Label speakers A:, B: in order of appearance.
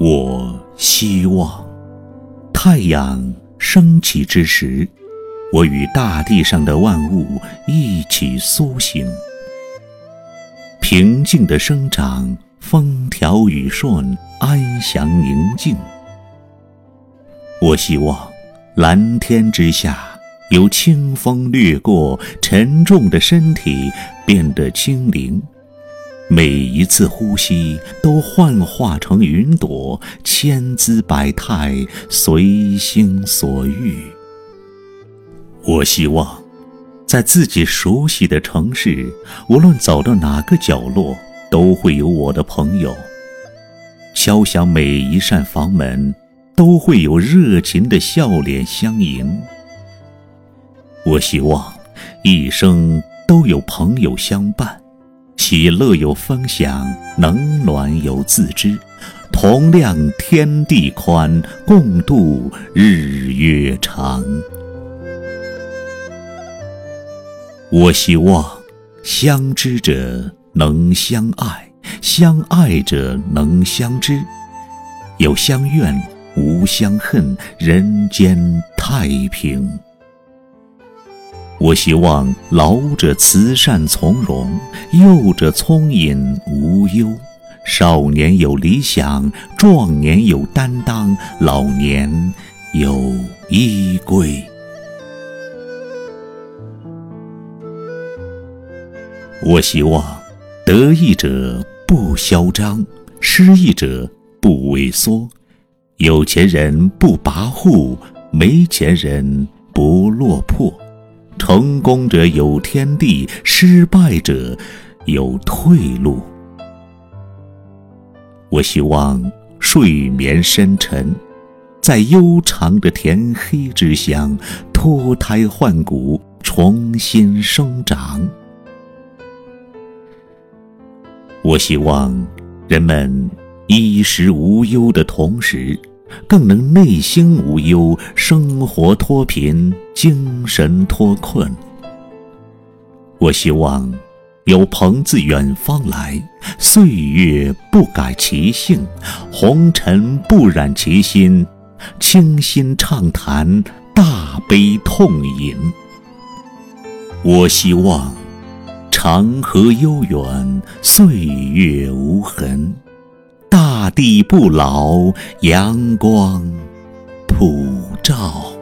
A: 我希望，太阳升起之时，我与大地上的万物一起苏醒，平静的生长，风调雨顺，安详宁静。我希望，蓝天之下有清风掠过，沉重的身体变得轻灵。每一次呼吸都幻化成云朵，千姿百态，随心所欲。我希望，在自己熟悉的城市，无论走到哪个角落，都会有我的朋友。敲响每一扇房门，都会有热情的笑脸相迎。我希望，一生都有朋友相伴。喜乐有分享，冷暖有自知，同量天地宽，共度日月长。我希望相知者能相爱，相爱者能相知，有相怨无相恨，人间太平。我希望老者慈善从容，幼者聪颖无忧，少年有理想，壮年有担当，老年有依归。我希望得意者不嚣张，失意者不萎缩，有钱人不跋扈，没钱人不落魄。成功者有天地，失败者有退路。我希望睡眠深沉，在悠长的天黑之乡脱胎换骨，重新生长。我希望人们衣食无忧的同时。更能内心无忧，生活脱贫，精神脱困。我希望有朋自远方来，岁月不改其性，红尘不染其心，倾心畅谈，大悲痛饮。我希望长河悠远，岁月无痕。大地不老，阳光普照。